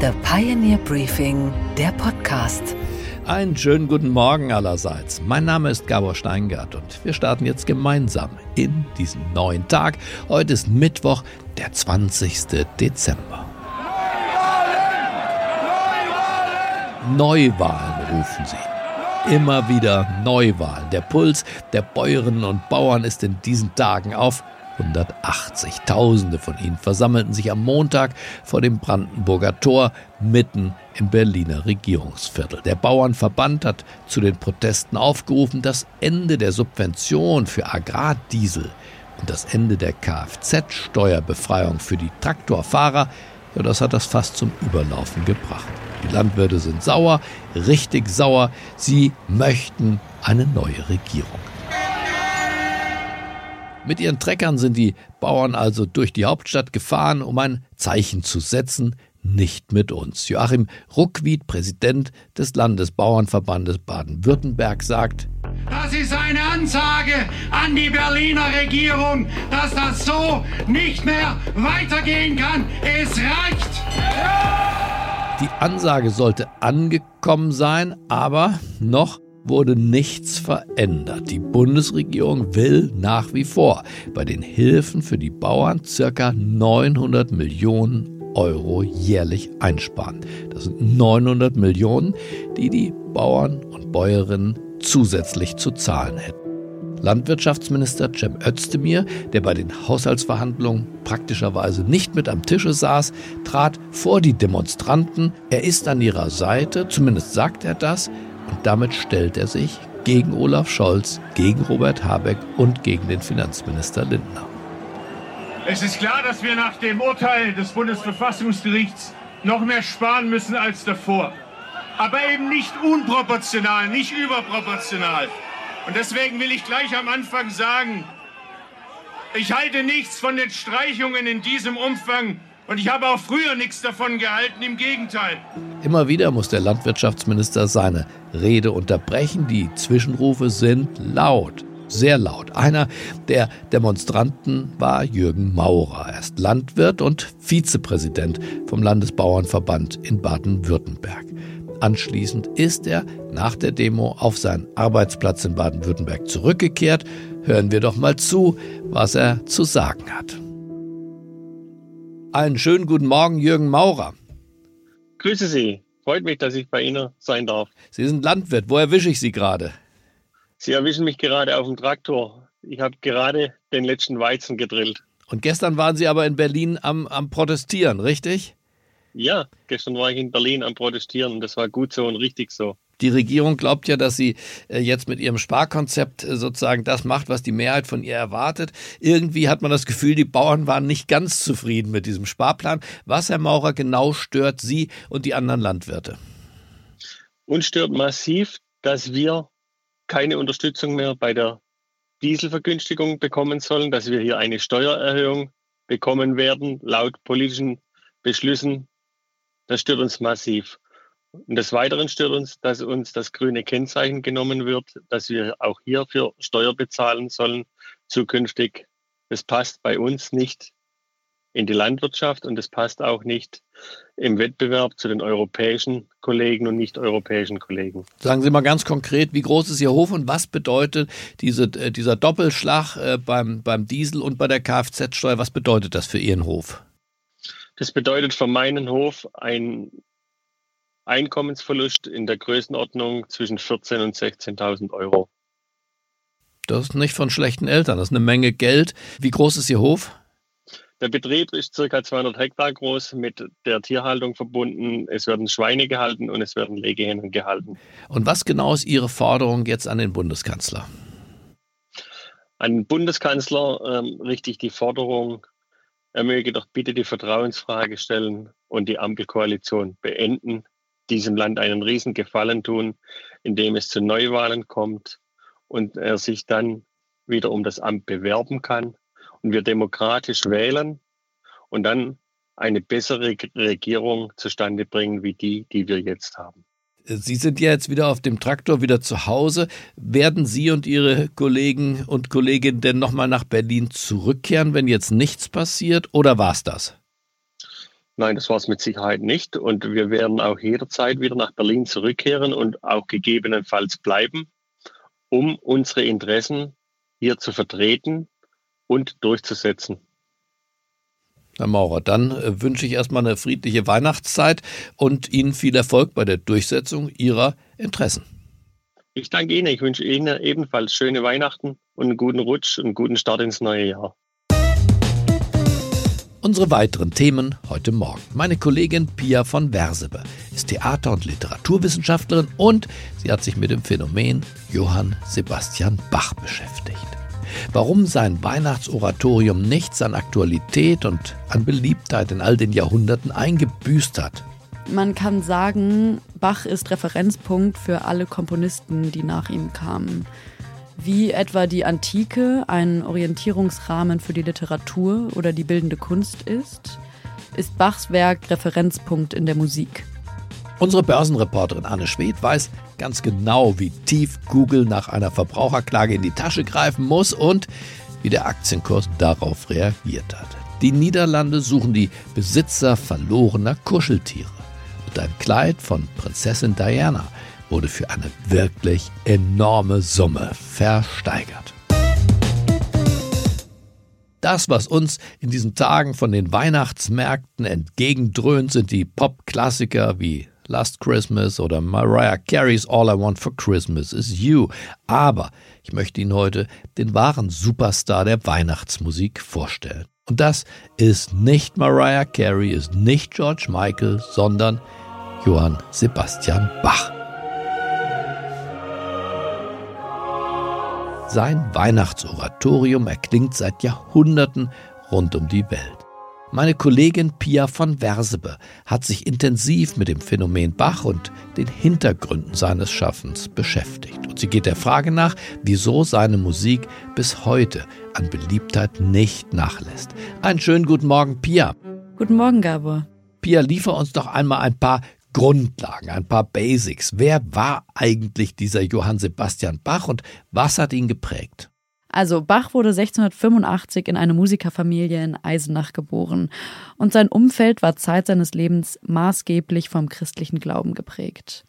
The Pioneer Briefing, der Podcast. Einen schönen guten Morgen allerseits. Mein Name ist Gabor Steingart und wir starten jetzt gemeinsam in diesen neuen Tag. Heute ist Mittwoch, der 20. Dezember. Neuwahlen rufen sie. Immer wieder Neuwahlen. Der Puls der Bäuerinnen und Bauern ist in diesen Tagen auf 180. Tausende von ihnen versammelten sich am Montag vor dem Brandenburger Tor mitten im Berliner Regierungsviertel. Der Bauernverband hat zu den Protesten aufgerufen, das Ende der Subvention für Agrardiesel und das Ende der Kfz-Steuerbefreiung für die Traktorfahrer, ja, das hat das fast zum Überlaufen gebracht. Die Landwirte sind sauer, richtig sauer. Sie möchten eine neue Regierung. Mit ihren Treckern sind die Bauern also durch die Hauptstadt gefahren, um ein Zeichen zu setzen, nicht mit uns. Joachim Ruckwied, Präsident des Landesbauernverbandes Baden-Württemberg, sagt, das ist eine Ansage an die Berliner Regierung, dass das so nicht mehr weitergehen kann. Es reicht! Die Ansage sollte angekommen sein, aber noch wurde nichts verändert. Die Bundesregierung will nach wie vor bei den Hilfen für die Bauern circa 900 Millionen Euro jährlich einsparen. Das sind 900 Millionen, die die Bauern und Bäuerinnen zusätzlich zu zahlen hätten. Landwirtschaftsminister Cem Özdemir, der bei den Haushaltsverhandlungen praktischerweise nicht mit am Tische saß, trat vor die Demonstranten. Er ist an ihrer Seite, zumindest sagt er das, und damit stellt er sich gegen Olaf Scholz, gegen Robert Habeck und gegen den Finanzminister Lindner. Es ist klar, dass wir nach dem Urteil des Bundesverfassungsgerichts noch mehr sparen müssen als davor. Aber eben nicht unproportional, nicht überproportional. Und deswegen will ich gleich am Anfang sagen, ich halte nichts von den Streichungen in diesem Umfang und ich habe auch früher nichts davon gehalten, im Gegenteil. Immer wieder muss der Landwirtschaftsminister seine Rede unterbrechen. Die Zwischenrufe sind laut, sehr laut. Einer der Demonstranten war Jürgen Maurer. Er ist Landwirt und Vizepräsident vom Landesbauernverband in Baden-Württemberg. Anschließend ist er nach der Demo auf seinen Arbeitsplatz in Baden-Württemberg zurückgekehrt. Hören wir doch mal zu, was er zu sagen hat. Einen schönen guten Morgen, Jürgen Maurer. Grüße Sie. Freut mich, dass ich bei Ihnen sein darf. Sie sind Landwirt. Wo erwische ich Sie gerade? Sie erwischen mich gerade auf dem Traktor. Ich habe gerade den letzten Weizen gedrillt. Und gestern waren Sie aber in Berlin am, am Protestieren, richtig? Ja, gestern war ich in Berlin am Protestieren und das war gut so und richtig so. Die Regierung glaubt ja, dass sie äh, jetzt mit ihrem Sparkonzept äh, sozusagen das macht, was die Mehrheit von ihr erwartet. Irgendwie hat man das Gefühl, die Bauern waren nicht ganz zufrieden mit diesem Sparplan. Was, Herr Maurer, genau stört Sie und die anderen Landwirte? Uns stört massiv, dass wir keine Unterstützung mehr bei der Dieselvergünstigung bekommen sollen, dass wir hier eine Steuererhöhung bekommen werden, laut politischen Beschlüssen. Das stört uns massiv. Und des Weiteren stört uns, dass uns das grüne Kennzeichen genommen wird, dass wir auch hierfür Steuer bezahlen sollen zukünftig. Das passt bei uns nicht in die Landwirtschaft und es passt auch nicht im Wettbewerb zu den europäischen Kollegen und nicht-europäischen Kollegen. Sagen Sie mal ganz konkret, wie groß ist Ihr Hof und was bedeutet diese, äh, dieser Doppelschlag äh, beim, beim Diesel und bei der Kfz-Steuer? Was bedeutet das für Ihren Hof? Das bedeutet für meinen Hof ein Einkommensverlust in der Größenordnung zwischen 14.000 und 16.000 Euro. Das ist nicht von schlechten Eltern, das ist eine Menge Geld. Wie groß ist Ihr Hof? Der Betrieb ist circa 200 Hektar groß, mit der Tierhaltung verbunden. Es werden Schweine gehalten und es werden Legehennen gehalten. Und was genau ist Ihre Forderung jetzt an den Bundeskanzler? An den Bundeskanzler ähm, richte ich die Forderung, er möge doch bitte die Vertrauensfrage stellen und die Ampelkoalition beenden diesem Land einen riesen Gefallen tun, indem es zu Neuwahlen kommt und er sich dann wieder um das Amt bewerben kann und wir demokratisch wählen und dann eine bessere Regierung zustande bringen wie die, die wir jetzt haben. Sie sind ja jetzt wieder auf dem Traktor, wieder zu Hause. Werden Sie und Ihre Kollegen und Kolleginnen denn nochmal nach Berlin zurückkehren, wenn jetzt nichts passiert, oder war es das? Nein, das war es mit Sicherheit nicht. Und wir werden auch jederzeit wieder nach Berlin zurückkehren und auch gegebenenfalls bleiben, um unsere Interessen hier zu vertreten und durchzusetzen. Herr Maurer, dann äh, wünsche ich erstmal eine friedliche Weihnachtszeit und Ihnen viel Erfolg bei der Durchsetzung Ihrer Interessen. Ich danke Ihnen. Ich wünsche Ihnen ebenfalls schöne Weihnachten und einen guten Rutsch und einen guten Start ins neue Jahr. Unsere weiteren Themen heute Morgen. Meine Kollegin Pia von Wersebe ist Theater- und Literaturwissenschaftlerin und sie hat sich mit dem Phänomen Johann Sebastian Bach beschäftigt. Warum sein Weihnachtsoratorium nichts an Aktualität und an Beliebtheit in all den Jahrhunderten eingebüßt hat. Man kann sagen, Bach ist Referenzpunkt für alle Komponisten, die nach ihm kamen. Wie etwa die Antike ein Orientierungsrahmen für die Literatur oder die bildende Kunst ist, ist Bachs Werk Referenzpunkt in der Musik. Unsere Börsenreporterin Anne Schwedt weiß ganz genau, wie tief Google nach einer Verbraucherklage in die Tasche greifen muss und wie der Aktienkurs darauf reagiert hat. Die Niederlande suchen die Besitzer verlorener Kuscheltiere. Und ein Kleid von Prinzessin Diana wurde für eine wirklich enorme Summe versteigert. Das, was uns in diesen Tagen von den Weihnachtsmärkten entgegendröhnt, sind die Pop-Klassiker wie Last Christmas oder Mariah Carey's All I Want for Christmas is You. Aber ich möchte Ihnen heute den wahren Superstar der Weihnachtsmusik vorstellen. Und das ist nicht Mariah Carey, ist nicht George Michael, sondern Johann Sebastian Bach. Sein Weihnachtsoratorium erklingt seit Jahrhunderten rund um die Welt. Meine Kollegin Pia von Wersebe hat sich intensiv mit dem Phänomen Bach und den Hintergründen seines Schaffens beschäftigt. Und sie geht der Frage nach, wieso seine Musik bis heute an Beliebtheit nicht nachlässt. Einen schönen guten Morgen, Pia. Guten Morgen, Gabor. Pia, liefer uns doch einmal ein paar Grundlagen, ein paar Basics. Wer war eigentlich dieser Johann Sebastian Bach und was hat ihn geprägt? Also Bach wurde 1685 in eine Musikerfamilie in Eisenach geboren und sein Umfeld war Zeit seines Lebens maßgeblich vom christlichen Glauben geprägt.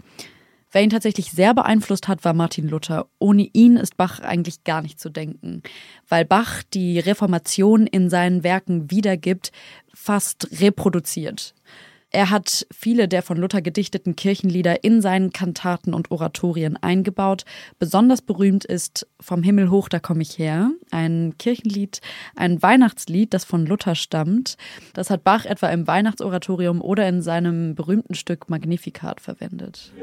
Wer ihn tatsächlich sehr beeinflusst hat, war Martin Luther. Ohne ihn ist Bach eigentlich gar nicht zu denken, weil Bach die Reformation in seinen Werken wiedergibt, fast reproduziert. Er hat viele der von Luther gedichteten Kirchenlieder in seinen Kantaten und Oratorien eingebaut. Besonders berühmt ist Vom Himmel hoch, da komme ich her, ein Kirchenlied, ein Weihnachtslied, das von Luther stammt. Das hat Bach etwa im Weihnachtsoratorium oder in seinem berühmten Stück Magnificat verwendet.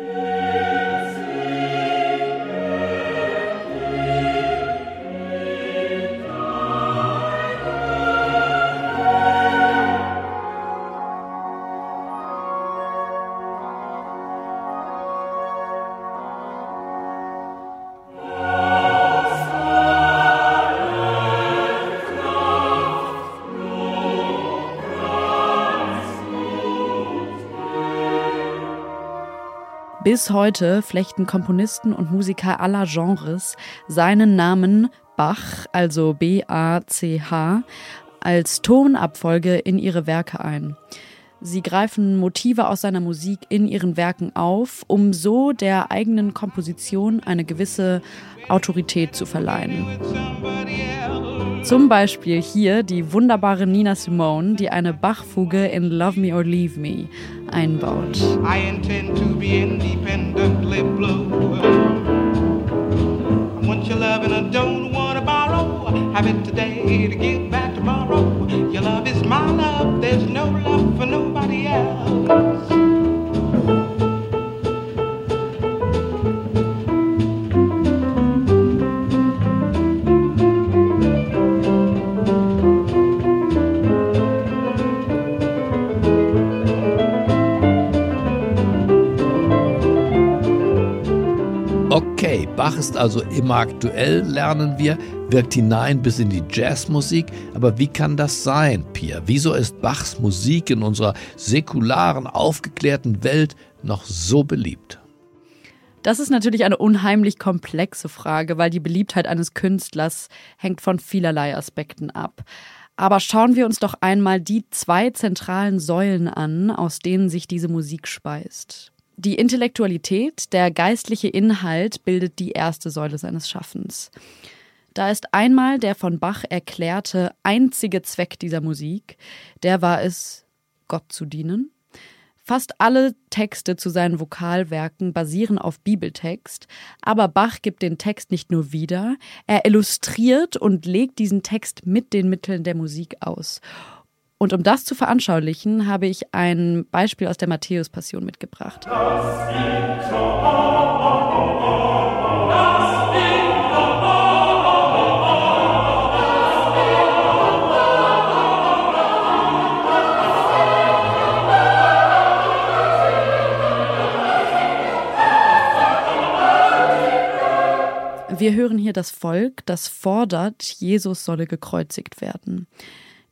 Bis heute flechten Komponisten und Musiker aller Genres seinen Namen Bach, also B-A-C-H, als Tonabfolge in ihre Werke ein. Sie greifen Motive aus seiner Musik in ihren Werken auf, um so der eigenen Komposition eine gewisse Autorität zu verleihen. Zum Beispiel hier die wunderbare Nina Simone, die eine Bach-Fuge in Love Me or Leave Me einbaut. I intend to be independently blue. I want your love and I don't want to borrow. Have it today to give back tomorrow. Your love is my love, there's no love for nobody else. Bach ist also immer aktuell, lernen wir, wirkt hinein bis in die Jazzmusik. Aber wie kann das sein, Pia? Wieso ist Bachs Musik in unserer säkularen, aufgeklärten Welt noch so beliebt? Das ist natürlich eine unheimlich komplexe Frage, weil die Beliebtheit eines Künstlers hängt von vielerlei Aspekten ab. Aber schauen wir uns doch einmal die zwei zentralen Säulen an, aus denen sich diese Musik speist. Die Intellektualität, der geistliche Inhalt, bildet die erste Säule seines Schaffens. Da ist einmal der von Bach erklärte einzige Zweck dieser Musik, der war es, Gott zu dienen. Fast alle Texte zu seinen Vokalwerken basieren auf Bibeltext, aber Bach gibt den Text nicht nur wieder, er illustriert und legt diesen Text mit den Mitteln der Musik aus. Und um das zu veranschaulichen, habe ich ein Beispiel aus der Matthäus-Passion mitgebracht. Wir hören hier das Volk, das fordert, Jesus solle gekreuzigt werden.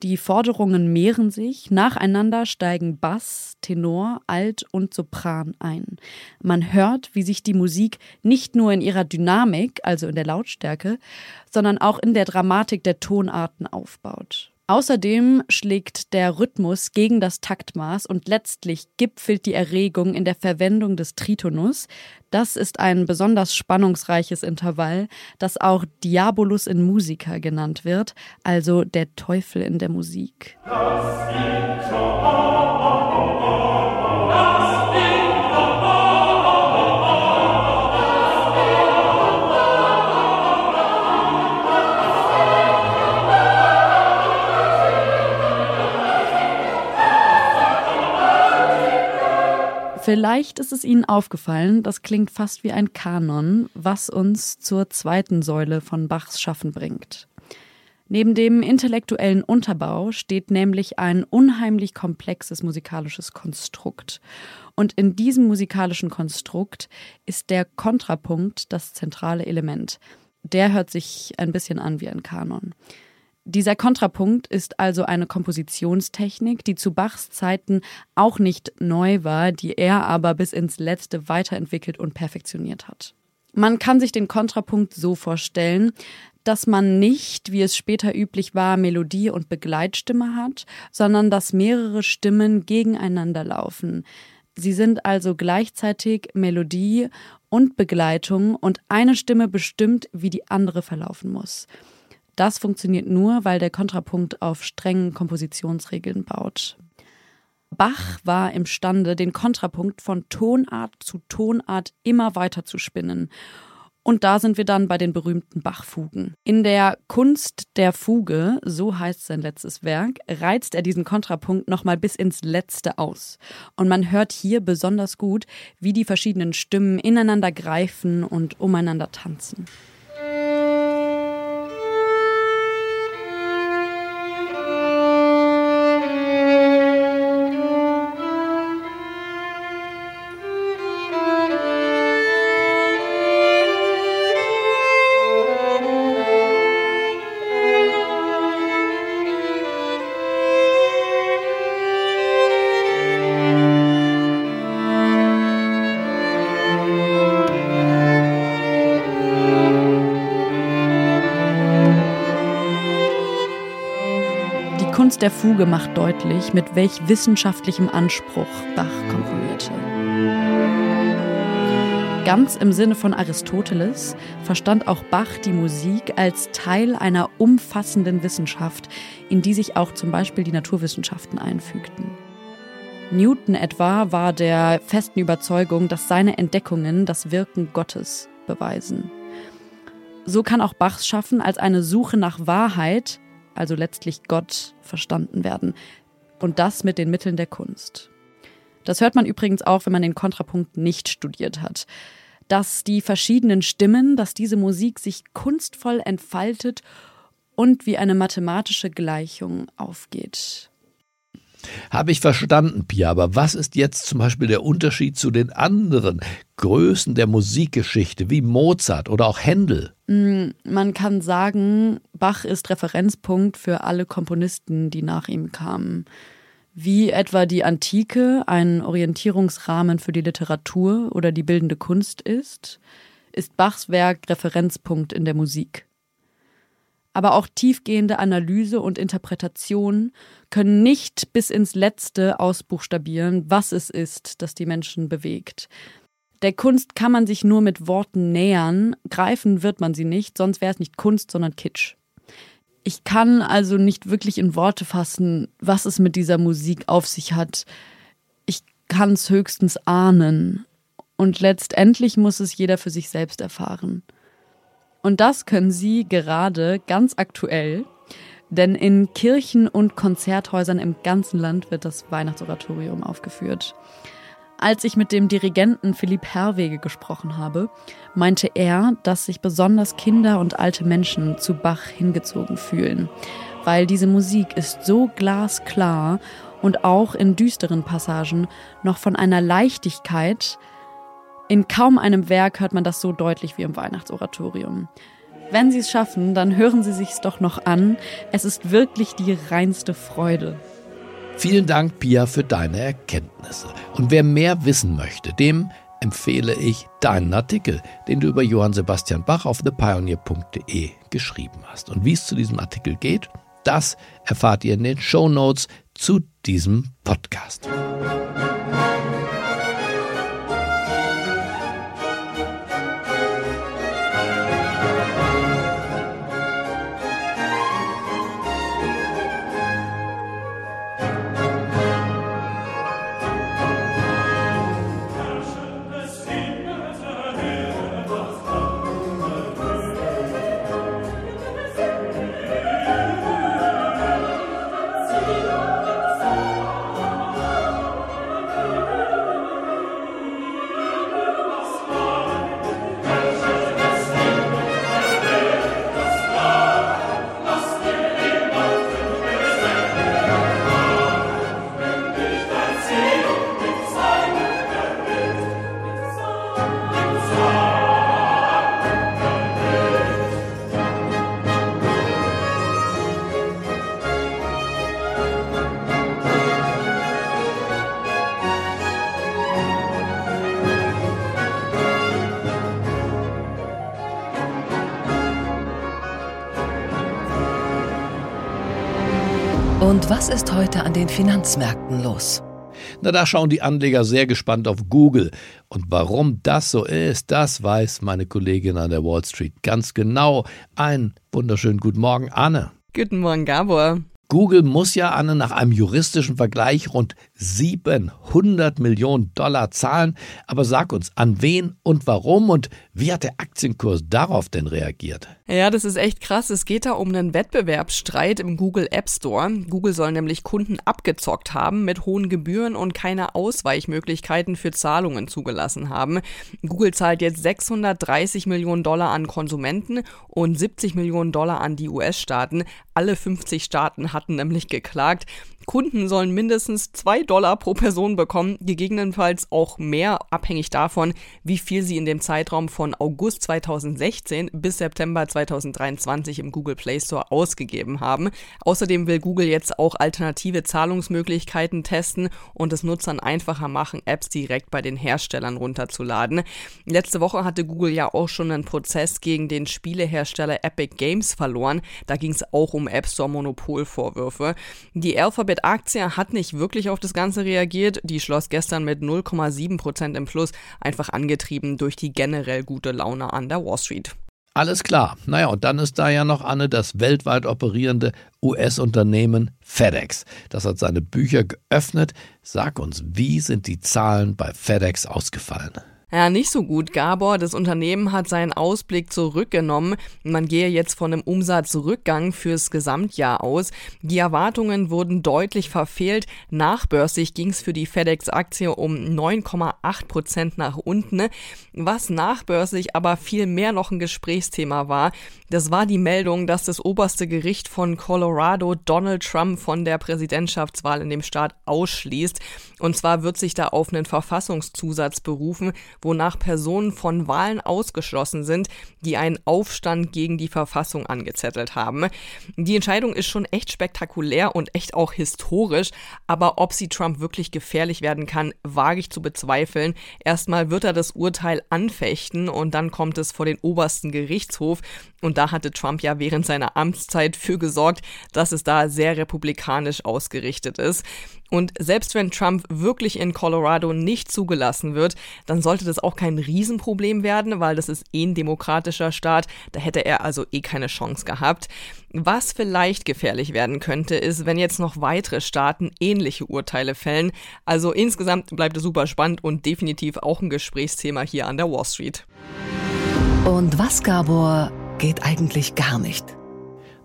Die Forderungen mehren sich, nacheinander steigen Bass, Tenor, Alt und Sopran ein. Man hört, wie sich die Musik nicht nur in ihrer Dynamik, also in der Lautstärke, sondern auch in der Dramatik der Tonarten aufbaut. Außerdem schlägt der Rhythmus gegen das Taktmaß und letztlich gipfelt die Erregung in der Verwendung des Tritonus. Das ist ein besonders spannungsreiches Intervall, das auch Diabolus in Musica genannt wird, also der Teufel in der Musik. Das Vielleicht ist es Ihnen aufgefallen, das klingt fast wie ein Kanon, was uns zur zweiten Säule von Bachs Schaffen bringt. Neben dem intellektuellen Unterbau steht nämlich ein unheimlich komplexes musikalisches Konstrukt. Und in diesem musikalischen Konstrukt ist der Kontrapunkt das zentrale Element. Der hört sich ein bisschen an wie ein Kanon. Dieser Kontrapunkt ist also eine Kompositionstechnik, die zu Bachs Zeiten auch nicht neu war, die er aber bis ins Letzte weiterentwickelt und perfektioniert hat. Man kann sich den Kontrapunkt so vorstellen, dass man nicht, wie es später üblich war, Melodie und Begleitstimme hat, sondern dass mehrere Stimmen gegeneinander laufen. Sie sind also gleichzeitig Melodie und Begleitung und eine Stimme bestimmt, wie die andere verlaufen muss. Das funktioniert nur, weil der Kontrapunkt auf strengen Kompositionsregeln baut. Bach war imstande, den Kontrapunkt von Tonart zu Tonart immer weiter zu spinnen. Und da sind wir dann bei den berühmten Bach-Fugen. In der Kunst der Fuge, so heißt sein letztes Werk, reizt er diesen Kontrapunkt nochmal bis ins Letzte aus. Und man hört hier besonders gut, wie die verschiedenen Stimmen ineinander greifen und umeinander tanzen. Kunst der Fuge macht deutlich, mit welch wissenschaftlichem Anspruch Bach komponierte. Ganz im Sinne von Aristoteles verstand auch Bach die Musik als Teil einer umfassenden Wissenschaft, in die sich auch zum Beispiel die Naturwissenschaften einfügten. Newton etwa war der festen Überzeugung, dass seine Entdeckungen das Wirken Gottes beweisen. So kann auch Bachs Schaffen als eine Suche nach Wahrheit also letztlich Gott, verstanden werden. Und das mit den Mitteln der Kunst. Das hört man übrigens auch, wenn man den Kontrapunkt nicht studiert hat. Dass die verschiedenen Stimmen, dass diese Musik sich kunstvoll entfaltet und wie eine mathematische Gleichung aufgeht. Habe ich verstanden, Pia, aber was ist jetzt zum Beispiel der Unterschied zu den anderen Größen der Musikgeschichte, wie Mozart oder auch Händel? Mm, man kann sagen, Bach ist Referenzpunkt für alle Komponisten, die nach ihm kamen. Wie etwa die Antike ein Orientierungsrahmen für die Literatur oder die bildende Kunst ist, ist Bachs Werk Referenzpunkt in der Musik. Aber auch tiefgehende Analyse und Interpretation können nicht bis ins Letzte ausbuchstabieren, was es ist, das die Menschen bewegt. Der Kunst kann man sich nur mit Worten nähern, greifen wird man sie nicht, sonst wäre es nicht Kunst, sondern Kitsch. Ich kann also nicht wirklich in Worte fassen, was es mit dieser Musik auf sich hat. Ich kann es höchstens ahnen. Und letztendlich muss es jeder für sich selbst erfahren. Und das können Sie gerade ganz aktuell, denn in Kirchen und Konzerthäusern im ganzen Land wird das Weihnachtsoratorium aufgeführt. Als ich mit dem Dirigenten Philipp Herwege gesprochen habe, meinte er, dass sich besonders Kinder und alte Menschen zu Bach hingezogen fühlen, weil diese Musik ist so glasklar und auch in düsteren Passagen noch von einer Leichtigkeit, in kaum einem Werk hört man das so deutlich wie im Weihnachtsoratorium. Wenn Sie es schaffen, dann hören Sie sich's doch noch an. Es ist wirklich die reinste Freude. Vielen Dank, Pia, für deine Erkenntnisse. Und wer mehr wissen möchte, dem empfehle ich deinen Artikel, den du über Johann Sebastian Bach auf thepioneer.de geschrieben hast. Und wie es zu diesem Artikel geht, das erfahrt ihr in den Show Notes zu diesem Podcast. Und was ist heute an den Finanzmärkten los? Na, da schauen die Anleger sehr gespannt auf Google. Und warum das so ist, das weiß meine Kollegin an der Wall Street ganz genau. Einen wunderschönen guten Morgen, Anne. Guten Morgen, Gabor. Google muss ja, Anne, nach einem juristischen Vergleich rund 700 Millionen Dollar zahlen. Aber sag uns, an wen und warum und wie hat der Aktienkurs darauf denn reagiert? Ja, das ist echt krass. Es geht da um einen Wettbewerbsstreit im Google App Store. Google soll nämlich Kunden abgezockt haben mit hohen Gebühren und keine Ausweichmöglichkeiten für Zahlungen zugelassen haben. Google zahlt jetzt 630 Millionen Dollar an Konsumenten und 70 Millionen Dollar an die US-Staaten. Alle 50 Staaten hatten nämlich geklagt. Kunden sollen mindestens zwei Dollar pro Person bekommen, gegebenenfalls auch mehr, abhängig davon, wie viel sie in dem Zeitraum von August 2016 bis September 2023 im Google Play Store ausgegeben haben. Außerdem will Google jetzt auch alternative Zahlungsmöglichkeiten testen und es Nutzern einfacher machen, Apps direkt bei den Herstellern runterzuladen. Letzte Woche hatte Google ja auch schon einen Prozess gegen den Spielehersteller Epic Games verloren. Da ging es auch um App Store Monopolvorwürfe. Die Alphabet Alphabet-Aktie hat nicht wirklich auf das Ganze reagiert. Die schloss gestern mit 0,7 Prozent im Plus, einfach angetrieben durch die generell gute Laune an der Wall Street. Alles klar. Naja, und dann ist da ja noch, Anne, das weltweit operierende US-Unternehmen FedEx. Das hat seine Bücher geöffnet. Sag uns, wie sind die Zahlen bei FedEx ausgefallen? Ja, nicht so gut, Gabor. Das Unternehmen hat seinen Ausblick zurückgenommen. Man gehe jetzt von einem Umsatzrückgang fürs Gesamtjahr aus. Die Erwartungen wurden deutlich verfehlt. Nachbörslich ging es für die FedEx-Aktie um 9,8 Prozent nach unten. Was nachbörslich aber viel mehr noch ein Gesprächsthema war, das war die Meldung, dass das oberste Gericht von Colorado Donald Trump von der Präsidentschaftswahl in dem Staat ausschließt. Und zwar wird sich da auf einen Verfassungszusatz berufen, wonach Personen von Wahlen ausgeschlossen sind, die einen Aufstand gegen die Verfassung angezettelt haben. Die Entscheidung ist schon echt spektakulär und echt auch historisch, aber ob sie Trump wirklich gefährlich werden kann, wage ich zu bezweifeln. Erstmal wird er das Urteil anfechten und dann kommt es vor den obersten Gerichtshof und da hatte Trump ja während seiner Amtszeit für gesorgt, dass es da sehr republikanisch ausgerichtet ist. Und selbst wenn Trump wirklich in Colorado nicht zugelassen wird, dann sollte das auch kein Riesenproblem werden, weil das ist eh ein demokratischer Staat. Da hätte er also eh keine Chance gehabt. Was vielleicht gefährlich werden könnte, ist, wenn jetzt noch weitere Staaten ähnliche Urteile fällen. Also insgesamt bleibt es super spannend und definitiv auch ein Gesprächsthema hier an der Wall Street. Und was, Gabor, geht eigentlich gar nicht?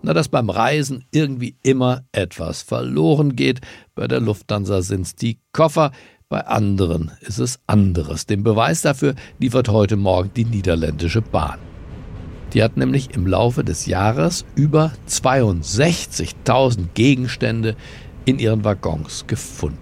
Na, dass beim Reisen irgendwie immer etwas verloren geht. Bei der Lufthansa sind es die Koffer, bei anderen ist es anderes. Den Beweis dafür liefert heute Morgen die niederländische Bahn. Die hat nämlich im Laufe des Jahres über 62.000 Gegenstände in ihren Waggons gefunden.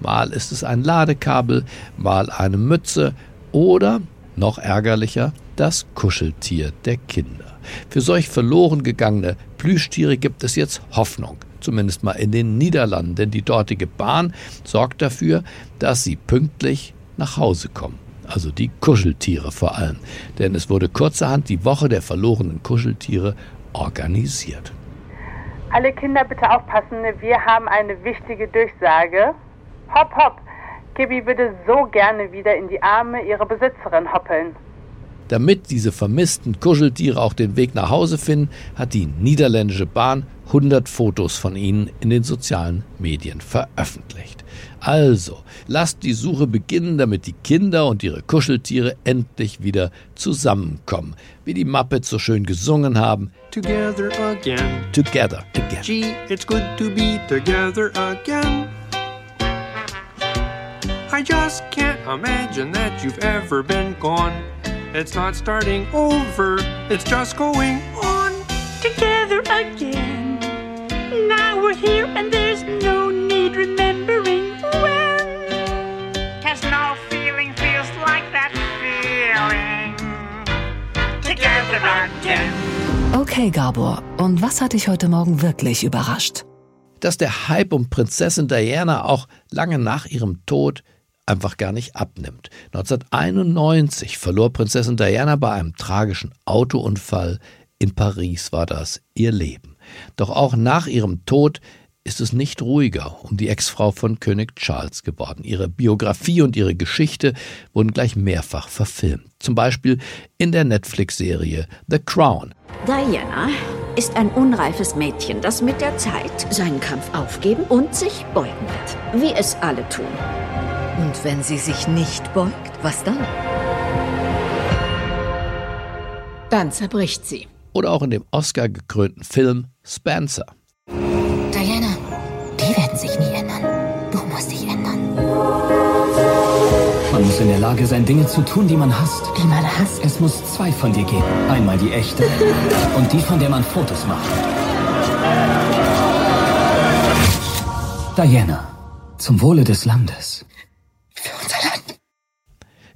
Mal ist es ein Ladekabel, mal eine Mütze oder, noch ärgerlicher, das Kuscheltier der Kinder. Für solch verloren gegangene Plüschtiere gibt es jetzt Hoffnung, zumindest mal in den Niederlanden, denn die dortige Bahn sorgt dafür, dass sie pünktlich nach Hause kommen. Also die Kuscheltiere vor allem, denn es wurde kurzerhand die Woche der verlorenen Kuscheltiere organisiert. Alle Kinder bitte aufpassen, wir haben eine wichtige Durchsage. Hopp, hopp, Kibi würde so gerne wieder in die Arme ihrer Besitzerin hoppeln. Damit diese vermissten Kuscheltiere auch den Weg nach Hause finden, hat die niederländische Bahn 100 Fotos von ihnen in den sozialen Medien veröffentlicht. Also, lasst die Suche beginnen, damit die Kinder und ihre Kuscheltiere endlich wieder zusammenkommen. Wie die Muppets so schön gesungen haben. Together again. Together again. Gee, it's good to be together again. I just can't imagine that you've ever been gone. It's not starting over, it's just going on. Together again. Now we're here and there's no need remembering when. Cause no feeling feels like that feeling. Together again. Okay, Gabor, und was hat dich heute Morgen wirklich überrascht? Dass der Hype um Prinzessin Diana auch lange nach ihrem Tod einfach gar nicht abnimmt. 1991 verlor Prinzessin Diana bei einem tragischen Autounfall in Paris war das ihr Leben. Doch auch nach ihrem Tod ist es nicht ruhiger um die Ex-Frau von König Charles geworden. Ihre Biografie und ihre Geschichte wurden gleich mehrfach verfilmt. Zum Beispiel in der Netflix-Serie The Crown. Diana ist ein unreifes Mädchen, das mit der Zeit seinen Kampf aufgeben und sich beugen wird. Wie es alle tun. Und wenn sie sich nicht beugt, was dann? Dann zerbricht sie. Oder auch in dem Oscar-gekrönten Film Spencer. Diana, die werden sich nie ändern. Du musst dich ändern. Man muss in der Lage sein, Dinge zu tun, die man hasst. Die man hasst? Es muss zwei von dir geben. Einmal die echte und die, von der man Fotos macht. Diana, zum Wohle des Landes.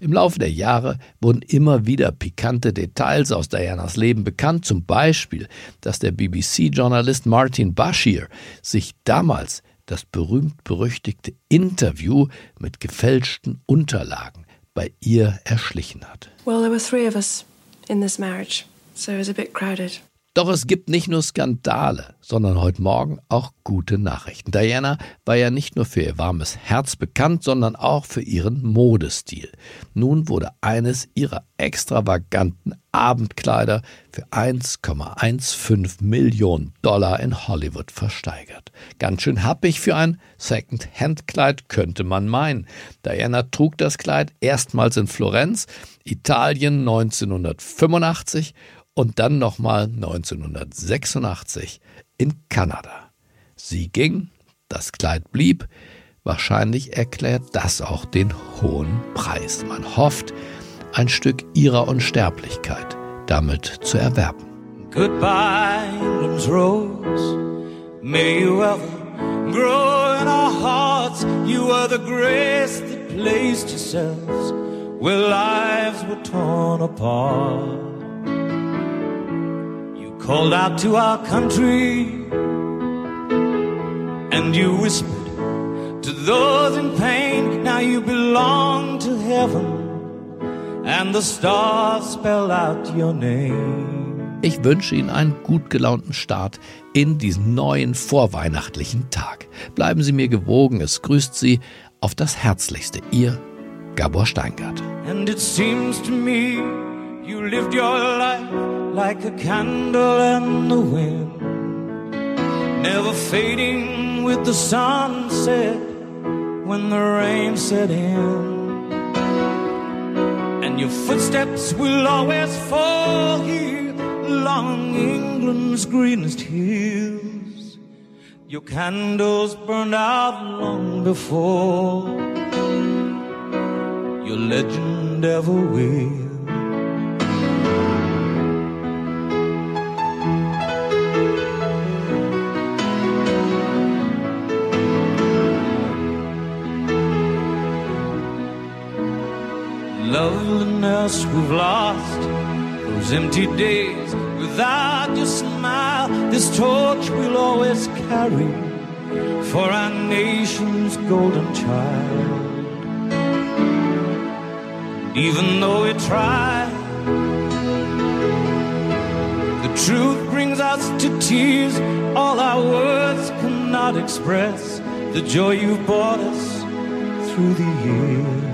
Im Laufe der Jahre wurden immer wieder pikante Details aus Dianas Leben bekannt, zum Beispiel, dass der BBC-Journalist Martin Bashir sich damals das berühmt-berüchtigte Interview mit gefälschten Unterlagen bei ihr erschlichen hat. Well, there were three of us in this marriage, so it was a bit crowded. Doch es gibt nicht nur Skandale, sondern heute Morgen auch gute Nachrichten. Diana war ja nicht nur für ihr warmes Herz bekannt, sondern auch für ihren Modestil. Nun wurde eines ihrer extravaganten Abendkleider für 1,15 Millionen Dollar in Hollywood versteigert. Ganz schön happig für ein Second-Hand-Kleid, könnte man meinen. Diana trug das Kleid erstmals in Florenz, Italien 1985 und dann nochmal 1986 in Kanada. Sie ging, das Kleid blieb, wahrscheinlich erklärt das auch den hohen Preis. Man hofft, ein Stück ihrer Unsterblichkeit damit zu erwerben. Goodbye, England's rose. May you ever grow in our hearts. You are the grace that placed yourselves where lives were torn apart. Called out to our country and you whispered to those in pain, now you belong to heaven, and the stars spell out your name. Ich wünsche Ihnen einen gut gelaunten Start in diesen neuen vorweihnachtlichen Tag. Bleiben Sie mir gewogen, es grüßt Sie auf das Herzlichste, Ihr Gabor Steingart. And it seems to me you lived your life like a candle in the wind, never fading with the sunset when the rain set in. And your footsteps will always fall here along England's greenest hills. Your candles burned out long before your legend ever will. Empty days without your smile. This torch we'll always carry for our nation's golden child. Even though we try, the truth brings us to tears. All our words cannot express the joy you've brought us through the years.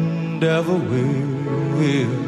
ever will.